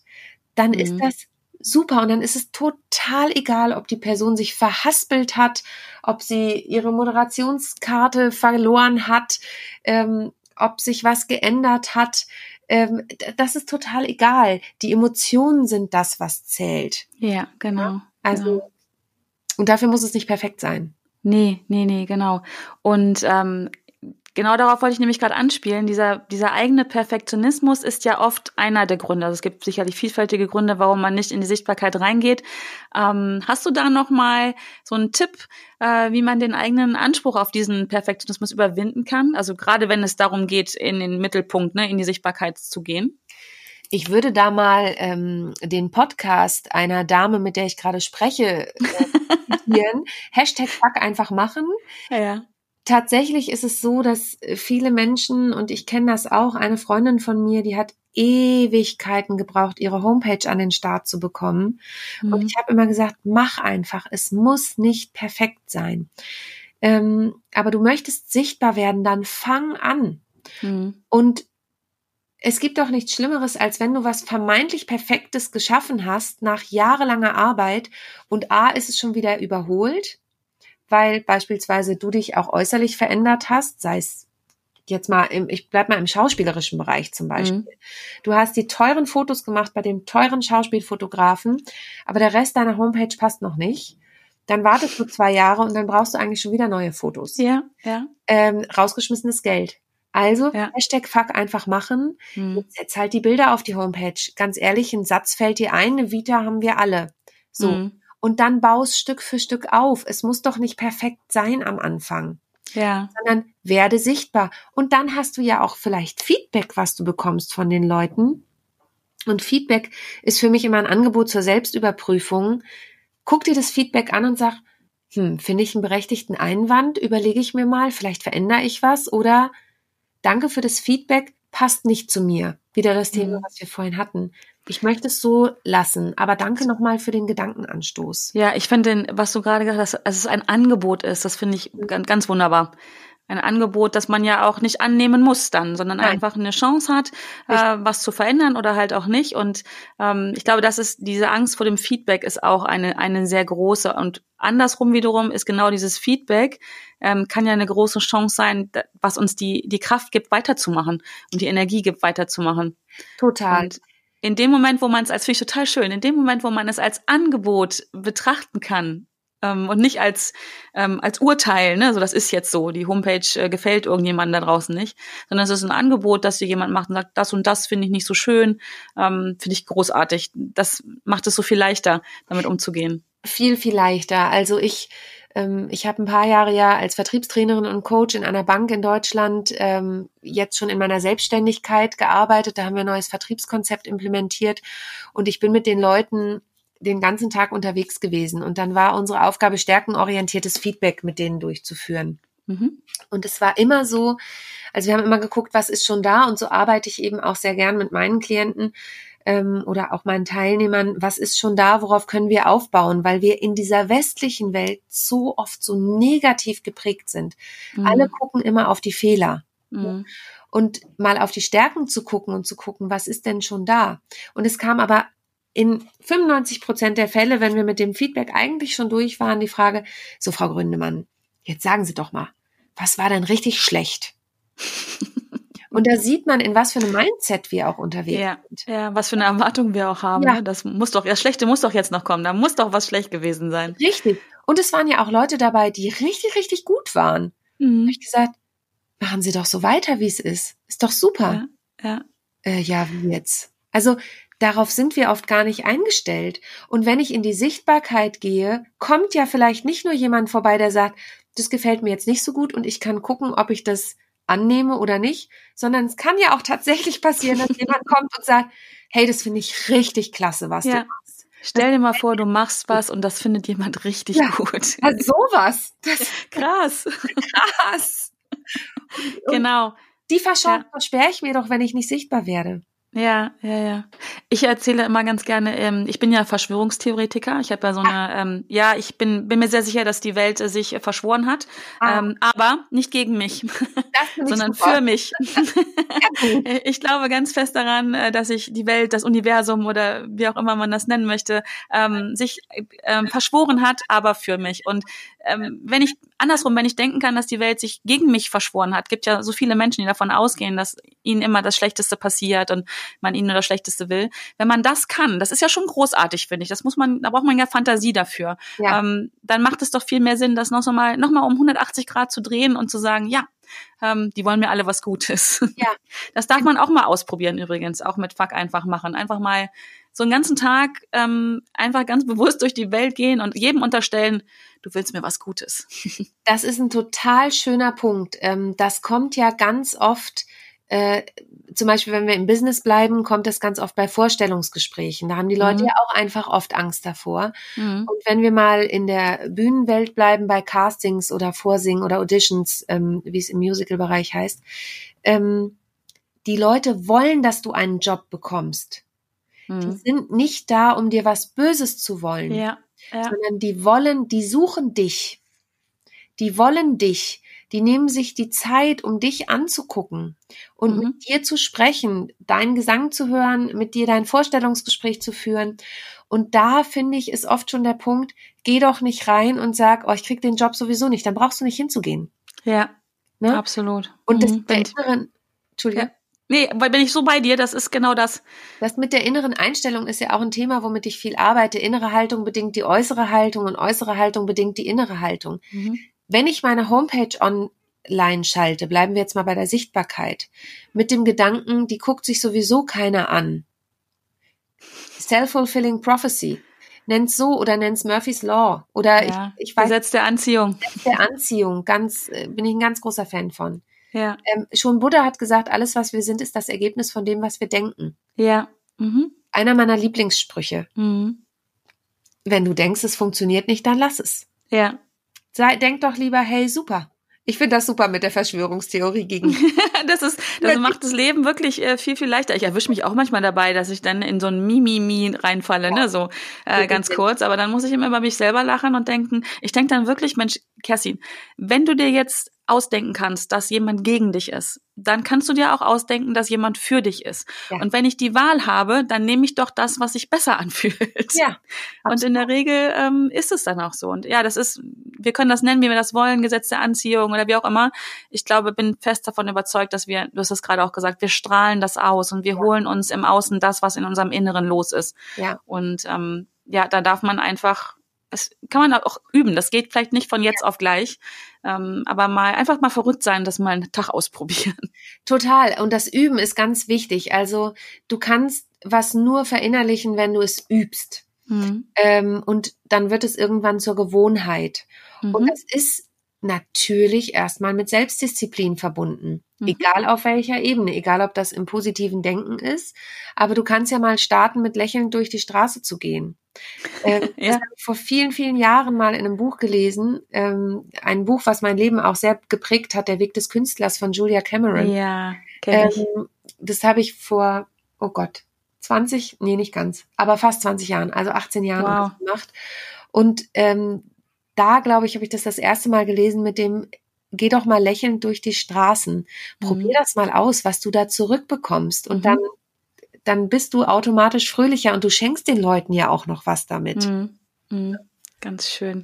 dann mhm. ist das super. Und dann ist es total egal, ob die Person sich verhaspelt hat, ob sie ihre Moderationskarte verloren hat, ähm, ob sich was geändert hat. Ähm, das ist total egal. Die Emotionen sind das, was zählt. Ja, genau. Also, genau. und dafür muss es nicht perfekt sein. Nee, nee, nee, genau. Und ähm, Genau darauf wollte ich nämlich gerade anspielen. Dieser, dieser eigene Perfektionismus ist ja oft einer der Gründe. Also es gibt sicherlich vielfältige Gründe, warum man nicht in die Sichtbarkeit reingeht. Ähm, hast du da noch mal so einen Tipp, äh, wie man den eigenen Anspruch auf diesen Perfektionismus überwinden kann? Also gerade wenn es darum geht, in den Mittelpunkt, ne, in die Sichtbarkeit zu gehen. Ich würde da mal ähm, den Podcast einer Dame, mit der ich gerade spreche, äh, Hashtag Fuck einfach machen. Ja, ja. Tatsächlich ist es so, dass viele Menschen, und ich kenne das auch, eine Freundin von mir, die hat Ewigkeiten gebraucht, ihre Homepage an den Start zu bekommen. Mhm. Und ich habe immer gesagt, mach einfach, es muss nicht perfekt sein. Ähm, aber du möchtest sichtbar werden, dann fang an. Mhm. Und es gibt doch nichts Schlimmeres, als wenn du was vermeintlich Perfektes geschaffen hast nach jahrelanger Arbeit und A ist es schon wieder überholt, weil beispielsweise du dich auch äußerlich verändert hast, sei es jetzt mal im, ich bleib mal im schauspielerischen Bereich zum Beispiel. Mhm. Du hast die teuren Fotos gemacht bei dem teuren Schauspielfotografen, aber der Rest deiner Homepage passt noch nicht. Dann wartest du zwei Jahre und dann brauchst du eigentlich schon wieder neue Fotos. Ja, ja. Ähm, rausgeschmissenes Geld. Also ja. Hashtag Fuck einfach machen. Mhm. Jetzt halt die Bilder auf die Homepage. Ganz ehrlich, ein Satz fällt dir ein, eine Vita haben wir alle. So. Mhm. Und dann baust Stück für Stück auf. Es muss doch nicht perfekt sein am Anfang. Ja. Sondern werde sichtbar. Und dann hast du ja auch vielleicht Feedback, was du bekommst von den Leuten. Und Feedback ist für mich immer ein Angebot zur Selbstüberprüfung. Guck dir das Feedback an und sag, hm, finde ich einen berechtigten Einwand? Überlege ich mir mal, vielleicht verändere ich was oder Danke für das Feedback, passt nicht zu mir. Wieder das Thema, mhm. was wir vorhin hatten. Ich möchte es so lassen, aber danke nochmal für den Gedankenanstoß. Ja, ich finde, was du gerade gesagt hast, dass es ein Angebot ist, das finde ich ganz, ganz wunderbar ein Angebot, das man ja auch nicht annehmen muss dann, sondern Nein. einfach eine Chance hat, äh, was zu verändern oder halt auch nicht. Und ähm, ich glaube, das ist diese Angst vor dem Feedback ist auch eine eine sehr große. Und andersrum wiederum ist genau dieses Feedback ähm, kann ja eine große Chance sein, was uns die die Kraft gibt, weiterzumachen und die Energie gibt, weiterzumachen. Total. Und in dem Moment, wo man es als finde ich total schön, in dem Moment, wo man es als Angebot betrachten kann, ähm, und nicht als, ähm, als Urteil, ne, so das ist jetzt so, die Homepage äh, gefällt irgendjemandem da draußen nicht, sondern es ist ein Angebot, dass dir jemand macht und sagt, das und das finde ich nicht so schön, ähm, finde ich großartig. Das macht es so viel leichter, damit umzugehen. Viel, viel leichter. Also ich, ich habe ein paar Jahre ja als Vertriebstrainerin und Coach in einer Bank in Deutschland ähm, jetzt schon in meiner Selbstständigkeit gearbeitet. Da haben wir ein neues Vertriebskonzept implementiert und ich bin mit den Leuten den ganzen Tag unterwegs gewesen und dann war unsere Aufgabe, stärkenorientiertes Feedback mit denen durchzuführen. Mhm. Und es war immer so, also wir haben immer geguckt, was ist schon da und so arbeite ich eben auch sehr gern mit meinen Klienten ähm, oder auch meinen Teilnehmern, was ist schon da, worauf können wir aufbauen, weil wir in dieser westlichen Welt so oft so negativ geprägt sind. Mhm. Alle gucken immer auf die Fehler. Mhm. Und mal auf die Stärken zu gucken und zu gucken, was ist denn schon da? Und es kam aber in 95 Prozent der Fälle, wenn wir mit dem Feedback eigentlich schon durch waren, die Frage, so Frau Gründemann, jetzt sagen Sie doch mal, was war denn richtig schlecht? Und da sieht man, in was für einem Mindset wir auch unterwegs ja, sind. Ja, was für eine Erwartung wir auch haben. Ja. Ne? Das muss doch, das Schlechte muss doch jetzt noch kommen. Da muss doch was schlecht gewesen sein. Richtig. Und es waren ja auch Leute dabei, die richtig, richtig gut waren. Mhm. habe ich gesagt, machen Sie doch so weiter, wie es ist. Ist doch super. Ja, ja. Äh, ja wie jetzt? Also Darauf sind wir oft gar nicht eingestellt. Und wenn ich in die Sichtbarkeit gehe, kommt ja vielleicht nicht nur jemand vorbei, der sagt, das gefällt mir jetzt nicht so gut und ich kann gucken, ob ich das annehme oder nicht, sondern es kann ja auch tatsächlich passieren, dass jemand kommt und sagt, hey, das finde ich richtig klasse, was ja. du machst. Stell dir mal vor, du machst was und das findet jemand richtig ja, gut. Ja, sowas. Das krass. Krass. Und genau. Die Chance ja. versperre ich mir doch, wenn ich nicht sichtbar werde. Ja, ja, ja. Ich erzähle immer ganz gerne, ähm, ich bin ja Verschwörungstheoretiker. Ich habe ja so eine, ah. ähm, ja, ich bin, bin mir sehr sicher, dass die Welt äh, sich äh, verschworen hat. Ah. Ähm, aber nicht gegen mich, sondern super. für mich. ich glaube ganz fest daran, äh, dass sich die Welt, das Universum oder wie auch immer man das nennen möchte, ähm, sich ähm, verschworen hat, aber für mich. Und ähm, wenn ich andersrum, wenn ich denken kann, dass die Welt sich gegen mich verschworen hat, gibt ja so viele Menschen, die davon ausgehen, dass ihnen immer das Schlechteste passiert und man ihnen nur das Schlechteste will. Wenn man das kann, das ist ja schon großartig, finde ich. Das muss man, da braucht man ja Fantasie dafür. Ja. Ähm, dann macht es doch viel mehr Sinn, das noch so mal, noch mal um 180 Grad zu drehen und zu sagen, ja, ähm, die wollen mir alle was Gutes. Ja. Das darf man auch mal ausprobieren übrigens, auch mit Fuck einfach machen. Einfach mal so einen ganzen Tag ähm, einfach ganz bewusst durch die Welt gehen und jedem unterstellen, du willst mir was Gutes. Das ist ein total schöner Punkt. Ähm, das kommt ja ganz oft äh, zum Beispiel, wenn wir im Business bleiben, kommt das ganz oft bei Vorstellungsgesprächen. Da haben die Leute Mhm. ja auch einfach oft Angst davor. Mhm. Und wenn wir mal in der Bühnenwelt bleiben, bei Castings oder Vorsingen oder Auditions, ähm, wie es im Musical-Bereich heißt, ähm, die Leute wollen, dass du einen Job bekommst. Die Mhm. sind nicht da, um dir was Böses zu wollen, Ja, ja. sondern die wollen, die suchen dich. Die wollen dich. Die nehmen sich die Zeit, um dich anzugucken und Mhm. mit dir zu sprechen, deinen Gesang zu hören, mit dir dein Vorstellungsgespräch zu führen. Und da finde ich, ist oft schon der Punkt, geh doch nicht rein und sag, oh, ich krieg den Job sowieso nicht. Dann brauchst du nicht hinzugehen. ja, Ne? absolut. Und das Mhm. mit der inneren, Entschuldigung, Ja. Nee, weil bin ich so bei dir, das ist genau das. das mit der inneren Einstellung ist ja auch ein Thema, womit ich viel arbeite. Innere Haltung bedingt die äußere Haltung und äußere Haltung bedingt die innere Haltung. Mhm. Wenn ich meine Homepage online schalte, bleiben wir jetzt mal bei der Sichtbarkeit, mit dem Gedanken, die guckt sich sowieso keiner an. Self-fulfilling prophecy. Nenn's so oder nenn's Murphy's Law. Oder Ja. ich, ich weiß, Gesetz der Anziehung. der Anziehung, ganz, äh, bin ich ein ganz großer Fan von. Ja, Ähm, schon Buddha hat gesagt, alles, was wir sind, ist das Ergebnis von dem, was wir denken. ja. Mhm. Einer meiner Lieblingssprüche. Mhm. Wenn du denkst, es funktioniert nicht, dann lass es. Ja. Sei, denk doch lieber, hey, super. Ich finde das super mit der Verschwörungstheorie gegen. das ist, das macht das Leben wirklich äh, viel, viel leichter. Ich erwische mich auch manchmal dabei, dass ich dann in so ein Mimimi reinfalle, ne, so äh, ganz kurz. Aber dann muss ich immer über mich selber lachen und denken, ich denke dann wirklich, Mensch, Kerstin, wenn du dir jetzt ausdenken kannst, dass jemand gegen dich ist, dann kannst du dir auch ausdenken, dass jemand für dich ist. Ja. Und wenn ich die Wahl habe, dann nehme ich doch das, was sich besser anfühlt. ja. Und in der Regel ähm, ist es dann auch so. Und ja, das ist, wir können das nennen, wie wir das wollen, Gesetz der Anziehung oder wie auch immer. Ich glaube, bin fest davon überzeugt, dass wir, du hast es gerade auch gesagt, wir strahlen das aus und wir Ja. holen uns im Außen das, was in unserem Inneren los ist. Ja. Und ähm, ja, da darf man einfach, das kann man auch üben. Das geht vielleicht nicht von jetzt auf gleich, ähm, aber mal einfach mal verrückt sein, das mal einen Tag ausprobieren. Total. Und das Üben ist ganz wichtig. Also du kannst was nur verinnerlichen, wenn du es übst. Mhm. Ähm, und dann wird es irgendwann zur Gewohnheit. Und Mhm. das ist natürlich erstmal mit Selbstdisziplin verbunden. Mhm. Egal auf welcher Ebene, egal ob das im positiven Denken ist. Aber du kannst ja mal starten, mit Lächeln durch die Straße zu gehen. Ähm, Ja. Das habe ich vor vielen, vielen Jahren mal in einem Buch gelesen. Ähm, ein Buch, was mein Leben auch sehr geprägt hat, Der Weg des Künstlers von Julia Cameron. Ja. Ähm, das habe ich vor, oh Gott, 20, nee, nicht ganz, aber fast 20 Jahren, also 18 Jahren wow. gemacht. Und ähm, da, glaube ich, habe ich das das erste Mal gelesen mit dem, geh doch mal lächelnd durch die Straßen. Probier Mhm. das mal aus, was du da zurückbekommst. Und Mhm. dann, dann bist du automatisch fröhlicher und du schenkst den Leuten ja auch noch was damit. Mhm. Mhm. Ganz schön.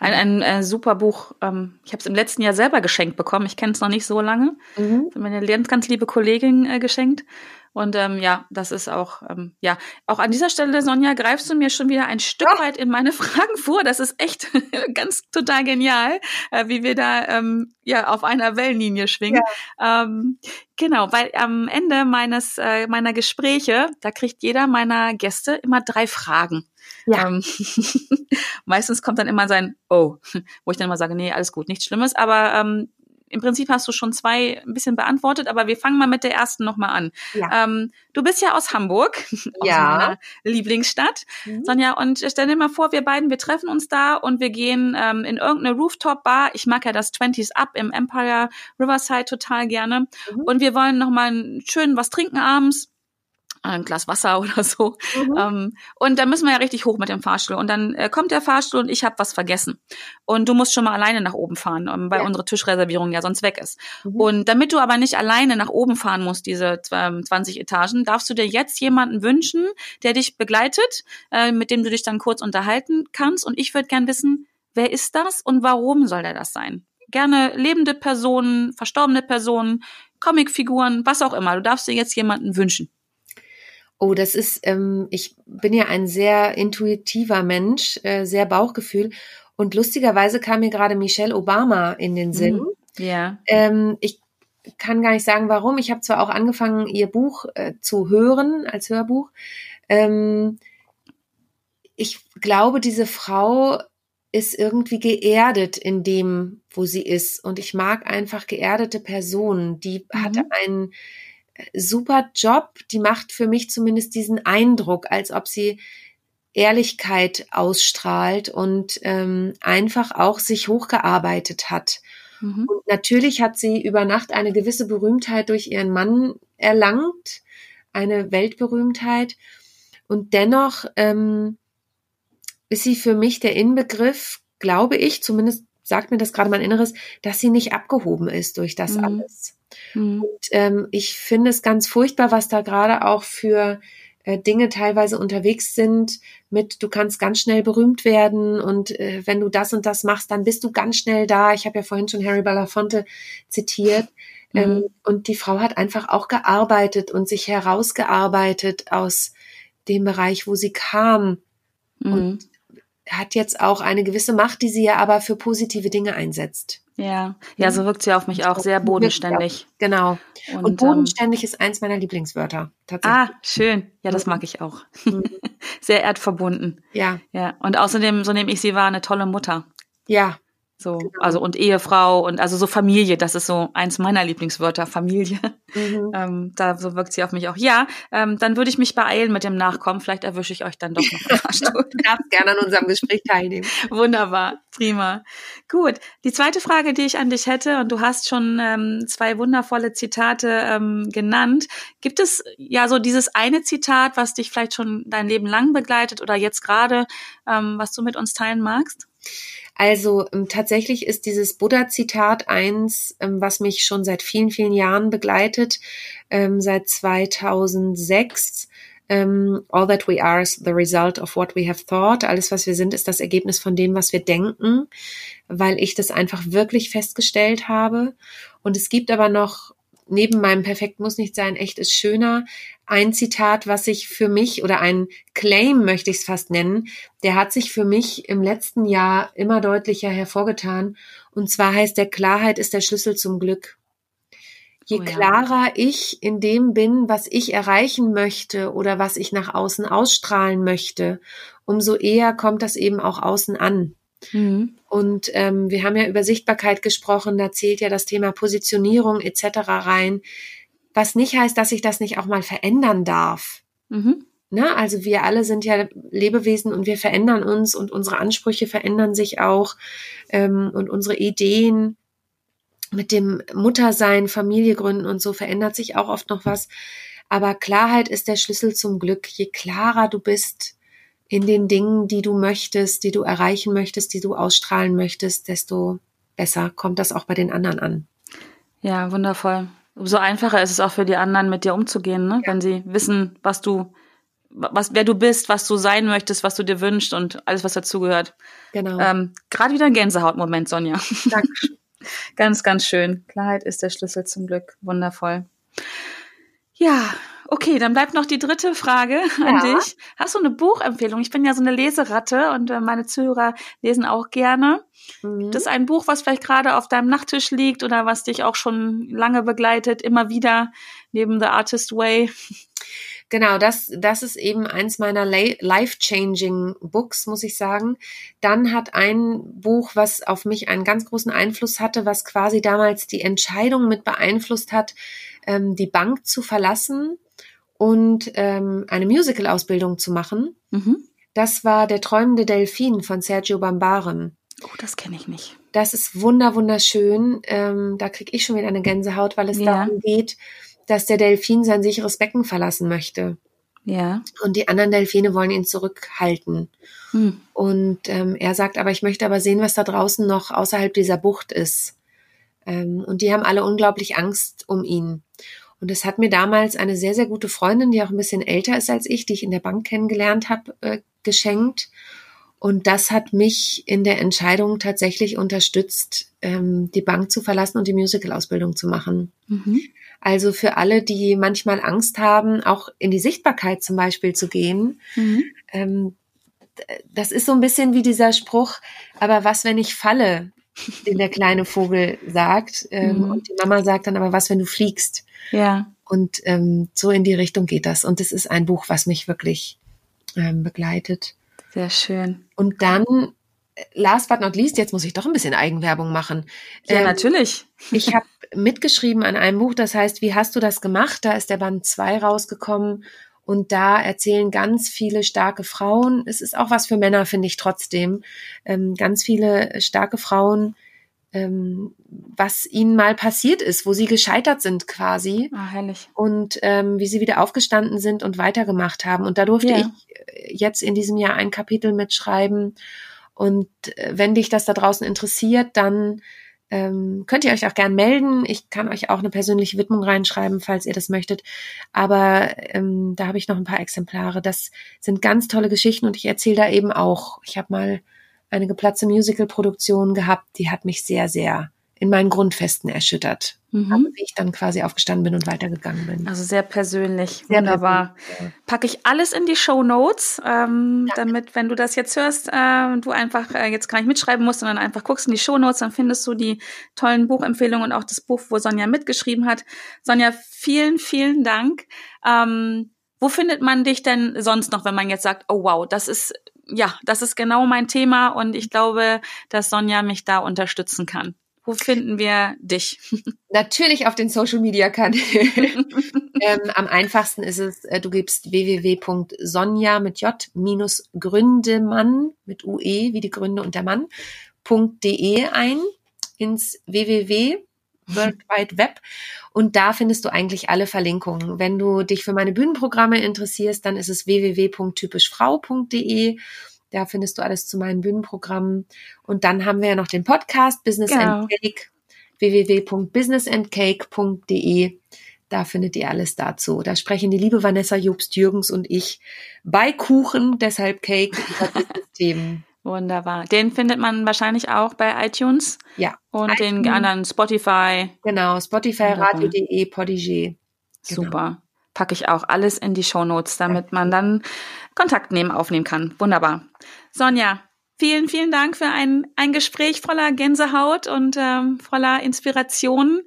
Ein, ein äh, super Buch. Ähm, ich habe es im letzten Jahr selber geschenkt bekommen. Ich kenne es noch nicht so lange. Mhm. Meine ganz, ganz liebe Kollegin äh, geschenkt. Und ähm, ja, das ist auch, ähm, ja, auch an dieser Stelle, Sonja, greifst du mir schon wieder ein Stück Ja. weit in meine Fragen vor. Das ist echt ganz total genial, äh, wie wir da ähm, ja auf einer Wellenlinie schwingen. Ähm, genau, weil am Ende meines äh, meiner Gespräche, da kriegt jeder meiner Gäste immer drei Fragen. Ja. Ähm, meistens kommt dann immer sein Oh, wo ich dann immer sage, nee, alles gut, nichts Schlimmes. Aber ähm, im Prinzip hast du schon zwei ein bisschen beantwortet, aber wir fangen mal mit der ersten nochmal an. Ja. Ähm, du bist ja aus Hamburg, aus Ja. meiner Lieblingsstadt. Mhm. Sonja, und stell dir mal vor, wir beiden, wir treffen uns da und wir gehen ähm, in irgendeine Rooftop-Bar. Ich mag ja das 20s Up im Empire Riverside total gerne. Mhm. Und wir wollen nochmal schön was trinken abends. Ein Glas Wasser oder so. Mhm. Ähm, und dann müssen wir ja richtig hoch mit dem Fahrstuhl. Und dann äh, kommt der Fahrstuhl und ich habe was vergessen. Und du musst schon mal alleine nach oben fahren, ähm, weil Ja. unsere Tischreservierung ja sonst weg ist. Mhm. Und damit du aber nicht alleine nach oben fahren musst, diese ähm, 20 Etagen, darfst du dir jetzt jemanden wünschen, der dich begleitet, äh, mit dem du dich dann kurz unterhalten kannst. Und ich würde gern wissen, wer ist das und warum soll der das sein? Gerne lebende Personen, verstorbene Personen, Comicfiguren, was auch immer. Du darfst dir jetzt jemanden wünschen. Oh, das ist, ähm, ich bin ja ein sehr intuitiver Mensch, äh, sehr Bauchgefühl. Und lustigerweise kam mir gerade Michelle Obama in den Sinn. Ja. Ähm, ich kann gar nicht sagen, warum. Ich habe zwar auch angefangen, ihr Buch äh, zu hören als Hörbuch. Ähm, ich glaube, diese Frau ist irgendwie geerdet in dem, wo sie ist. Und ich mag einfach geerdete Personen. Die mhm. hatte einen super Job. Die macht für mich zumindest diesen Eindruck, als ob sie Ehrlichkeit ausstrahlt und ähm, einfach auch sich hochgearbeitet hat. Mhm. Und natürlich hat sie über Nacht eine gewisse Berühmtheit durch ihren Mann erlangt, eine Weltberühmtheit. Und dennoch ähm, ist sie für mich der Inbegriff, glaube ich, zumindest sagt mir das gerade mein Inneres, dass sie nicht abgehoben ist durch das mhm. alles. Mhm. Und ähm, ich finde es ganz furchtbar, was da gerade auch für äh, Dinge teilweise unterwegs sind mit, du kannst ganz schnell berühmt werden und äh, wenn du das und das machst, dann bist du ganz schnell da. Ich habe ja vorhin schon Harry Belafonte zitiert. Mhm. Ähm, und die Frau hat einfach auch gearbeitet und sich herausgearbeitet aus dem Bereich, wo sie kam. Mhm. Und hat jetzt auch eine gewisse Macht, die sie ja aber für positive Dinge einsetzt. Ja, ja, so wirkt sie auf mich auch sehr bodenständig. Genau. Und, und bodenständig ähm, ist eins meiner Lieblingswörter. Tatsächlich. Ah, schön. Ja, das mhm. mag ich auch. Mhm. sehr erdverbunden. Ja. Ja. Und außerdem, so nehme ich sie wahr, eine tolle Mutter. Ja, so, genau. also und Ehefrau und also so Familie, das ist so eins meiner Lieblingswörter, Familie. Mhm. Ähm, da so wirkt sie auf mich auch. Ja, ähm, dann würde ich mich beeilen mit dem Nachkommen. Vielleicht erwische ich euch dann doch noch. Du darfst gerne an unserem Gespräch teilnehmen. Wunderbar, prima. Gut. Die zweite Frage, die ich an dich hätte, und du hast schon ähm, zwei wundervolle Zitate ähm, genannt. Gibt es ja so dieses eine Zitat, was dich vielleicht schon dein Leben lang begleitet oder jetzt gerade, ähm, was du mit uns teilen magst? Also ähm, tatsächlich ist dieses Buddha-Zitat eins, ähm, was mich schon seit vielen, vielen Jahren begleitet, ähm, seit 2006. Ähm, All that we are is the result of what we have thought. Alles, was wir sind, ist das Ergebnis von dem, was wir denken, weil ich das einfach wirklich festgestellt habe. Und es gibt aber noch neben meinem Perfekt muss nicht sein, echt ist schöner. Ein Zitat, was sich für mich oder ein Claim möchte ich es fast nennen, der hat sich für mich im letzten Jahr immer deutlicher hervorgetan. Und zwar heißt der Klarheit ist der Schlüssel zum Glück. Je oh ja. klarer ich in dem bin, was ich erreichen möchte oder was ich nach außen ausstrahlen möchte, umso eher kommt das eben auch außen an. Mhm. Und ähm, wir haben ja über Sichtbarkeit gesprochen, da zählt ja das Thema Positionierung etc. rein, was nicht heißt, dass ich das nicht auch mal verändern darf. Mhm. Ne? Also wir alle sind ja Lebewesen und wir verändern uns und unsere Ansprüche verändern sich auch ähm, und unsere Ideen mit dem Muttersein, Familie gründen und so verändert sich auch oft noch was. Aber Klarheit ist der Schlüssel zum Glück. Je klarer du bist, in den Dingen, die du möchtest, die du erreichen möchtest, die du ausstrahlen möchtest, desto besser kommt das auch bei den anderen an. Ja, wundervoll. Umso einfacher ist es auch für die anderen, mit dir umzugehen, ne? Ja. wenn sie wissen, was du, was, wer du bist, was du sein möchtest, was du dir wünschst und alles, was dazugehört. Genau. Ähm, Gerade wieder ein Gänsehautmoment, Sonja. Dankeschön. ganz, ganz schön. Klarheit ist der Schlüssel zum Glück. Wundervoll. Ja, Okay, dann bleibt noch die dritte Frage an ja. dich. Hast du eine Buchempfehlung? Ich bin ja so eine Leseratte und äh, meine Zuhörer lesen auch gerne. Mhm. Gibt es ein Buch, was vielleicht gerade auf deinem Nachttisch liegt oder was dich auch schon lange begleitet, immer wieder neben The Artist Way? Genau, das, das ist eben eins meiner life-changing Books, muss ich sagen. Dann hat ein Buch, was auf mich einen ganz großen Einfluss hatte, was quasi damals die Entscheidung mit beeinflusst hat, ähm, die Bank zu verlassen und ähm, eine Musical-Ausbildung zu machen. Mhm. Das war Der träumende Delfin von Sergio Bambaren. Oh, das kenne ich nicht. Das ist wunder wunderschön. Ähm, da kriege ich schon wieder eine Gänsehaut, weil es ja. darum geht, dass der Delfin sein sicheres Becken verlassen möchte. Ja. Und die anderen Delfine wollen ihn zurückhalten. Hm. Und ähm, er sagt, aber ich möchte aber sehen, was da draußen noch außerhalb dieser Bucht ist. Ähm, und die haben alle unglaublich Angst um ihn. Und es hat mir damals eine sehr, sehr gute Freundin, die auch ein bisschen älter ist als ich, die ich in der Bank kennengelernt habe, äh, geschenkt. Und das hat mich in der Entscheidung tatsächlich unterstützt, ähm, die Bank zu verlassen und die Musical-Ausbildung zu machen. Mhm. Also für alle, die manchmal Angst haben, auch in die Sichtbarkeit zum Beispiel zu gehen, mhm. ähm, das ist so ein bisschen wie dieser Spruch, aber was, wenn ich falle? den der kleine Vogel sagt. Ähm, mhm. Und die Mama sagt dann aber, was, wenn du fliegst? Ja. Und ähm, so in die Richtung geht das. Und es ist ein Buch, was mich wirklich ähm, begleitet. Sehr schön. Und dann, äh, last but not least, jetzt muss ich doch ein bisschen Eigenwerbung machen. Ja, ähm, natürlich. ich habe mitgeschrieben an einem Buch, das heißt, wie hast du das gemacht? Da ist der Band 2 rausgekommen. Und da erzählen ganz viele starke Frauen, es ist auch was für Männer, finde ich trotzdem, ähm, ganz viele starke Frauen, ähm, was ihnen mal passiert ist, wo sie gescheitert sind quasi. Ah, herrlich. Und ähm, wie sie wieder aufgestanden sind und weitergemacht haben. Und da durfte ja. ich äh, jetzt in diesem Jahr ein Kapitel mitschreiben. Und äh, wenn dich das da draußen interessiert, dann ähm, könnt ihr euch auch gern melden. Ich kann euch auch eine persönliche Widmung reinschreiben, falls ihr das möchtet. Aber ähm, da habe ich noch ein paar Exemplare. Das sind ganz tolle Geschichten und ich erzähle da eben auch. Ich habe mal eine geplatzte Musical-Produktion gehabt, die hat mich sehr, sehr in meinen Grundfesten erschüttert. Mhm. Wie ich dann quasi aufgestanden bin und weitergegangen bin. Also sehr persönlich, sehr wunderbar. Persönlich, ja. Packe ich alles in die Show Notes, ähm, damit, wenn du das jetzt hörst, äh, du einfach äh, jetzt gar nicht mitschreiben musst, sondern einfach guckst in die Show Notes, dann findest du die tollen Buchempfehlungen und auch das Buch, wo Sonja mitgeschrieben hat. Sonja, vielen, vielen Dank. Ähm, wo findet man dich denn sonst noch, wenn man jetzt sagt, oh wow, das ist ja, das ist genau mein Thema und ich glaube, dass Sonja mich da unterstützen kann. Wo finden wir dich? Natürlich auf den Social Media Kanälen. ähm, am einfachsten ist es, äh, du gibst www.sonja mit J minus Gründemann mit UE wie die Gründe und der Mann.de ein ins www World Wide Web und da findest du eigentlich alle Verlinkungen. Wenn du dich für meine Bühnenprogramme interessierst, dann ist es www.typischfrau.de. Da findest du alles zu meinen Bühnenprogrammen. Und dann haben wir ja noch den Podcast Business genau. and Cake www.businessandcake.de. Da findet ihr alles dazu. Da sprechen die liebe Vanessa Jobst Jürgens und ich bei Kuchen, deshalb Cake über Business-Themen. Wunderbar. Den findet man wahrscheinlich auch bei iTunes. Ja. Und iTunes. den anderen Spotify. Genau, Spotify, radio.de, Podigé. Genau. Super. Packe ich auch alles in die Show Notes, damit man dann Kontakt nehmen, aufnehmen kann. Wunderbar. Sonja, vielen, vielen Dank für ein, ein Gespräch voller Gänsehaut und ähm, voller Inspiration.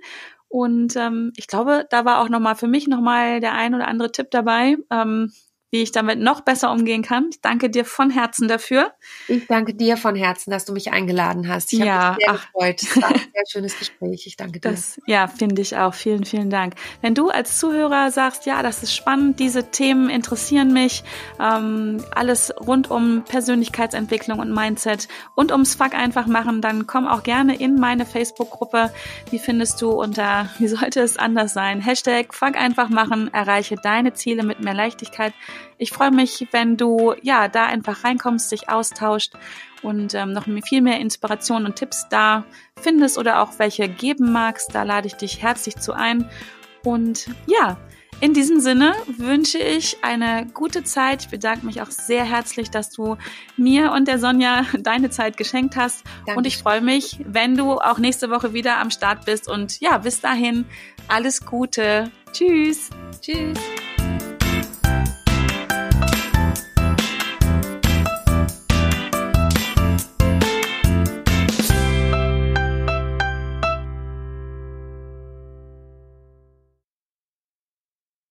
Und ähm, ich glaube, da war auch nochmal für mich nochmal der ein oder andere Tipp dabei. Ähm, wie ich damit noch besser umgehen kann. Ich danke dir von Herzen dafür. Ich danke dir von Herzen, dass du mich eingeladen hast. Ich ja, habe mich sehr ach. gefreut. Es war ein sehr schönes Gespräch. Ich danke dir. Das, ja, finde ich auch. Vielen, vielen Dank. Wenn du als Zuhörer sagst, ja, das ist spannend, diese Themen interessieren mich, ähm, alles rund um Persönlichkeitsentwicklung und Mindset und ums Fuck einfach machen, dann komm auch gerne in meine Facebook-Gruppe. Die findest du unter, wie sollte es anders sein? Hashtag Fuck einfach machen, erreiche deine Ziele mit mehr Leichtigkeit. Ich freue mich, wenn du ja da einfach reinkommst, dich austauscht und ähm, noch viel mehr Inspiration und Tipps da findest oder auch welche geben magst. Da lade ich dich herzlich zu ein. Und ja, in diesem Sinne wünsche ich eine gute Zeit. Ich bedanke mich auch sehr herzlich, dass du mir und der Sonja deine Zeit geschenkt hast. Danke. Und ich freue mich, wenn du auch nächste Woche wieder am Start bist. Und ja, bis dahin alles Gute. Tschüss. Tschüss.